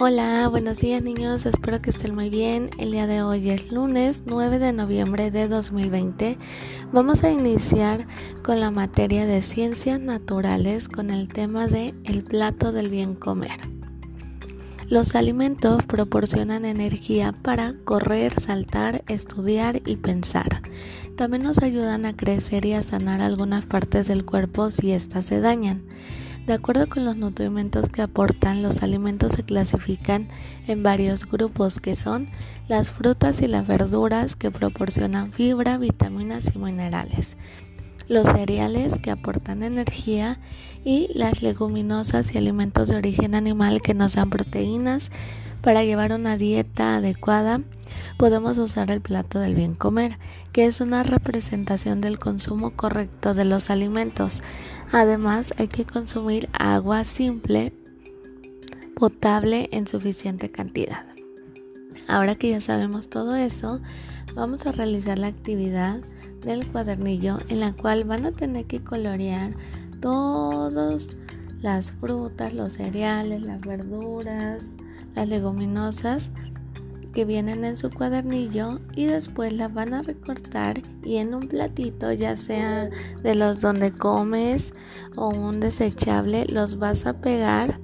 Hola, buenos días niños, espero que estén muy bien. El día de hoy es lunes 9 de noviembre de 2020. Vamos a iniciar con la materia de ciencias naturales con el tema de el plato del bien comer. Los alimentos proporcionan energía para correr, saltar, estudiar y pensar. También nos ayudan a crecer y a sanar algunas partes del cuerpo si éstas se dañan. De acuerdo con los nutrimentos que aportan, los alimentos se clasifican en varios grupos que son las frutas y las verduras que proporcionan fibra, vitaminas y minerales, los cereales que aportan energía y las leguminosas y alimentos de origen animal que nos dan proteínas, para llevar una dieta adecuada, podemos usar el plato del bien comer, que es una representación del consumo correcto de los alimentos. Además, hay que consumir agua simple, potable en suficiente cantidad. Ahora que ya sabemos todo eso, vamos a realizar la actividad del cuadernillo en la cual van a tener que colorear todas las frutas, los cereales, las verduras, las leguminosas que vienen en su cuadernillo y después las van a recortar y en un platito ya sea de los donde comes o un desechable los vas a pegar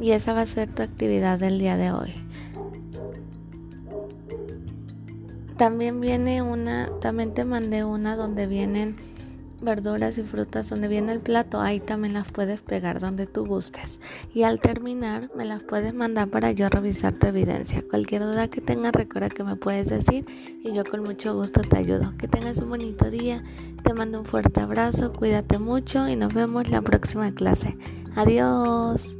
y esa va a ser tu actividad del día de hoy. También viene una, también te mandé una donde vienen verduras y frutas donde viene el plato, ahí también las puedes pegar donde tú gustes. Y al terminar me las puedes mandar para yo revisar tu evidencia. Cualquier duda que tengas recuerda que me puedes decir y yo con mucho gusto te ayudo. Que tengas un bonito día, te mando un fuerte abrazo, cuídate mucho y nos vemos la próxima clase. Adiós.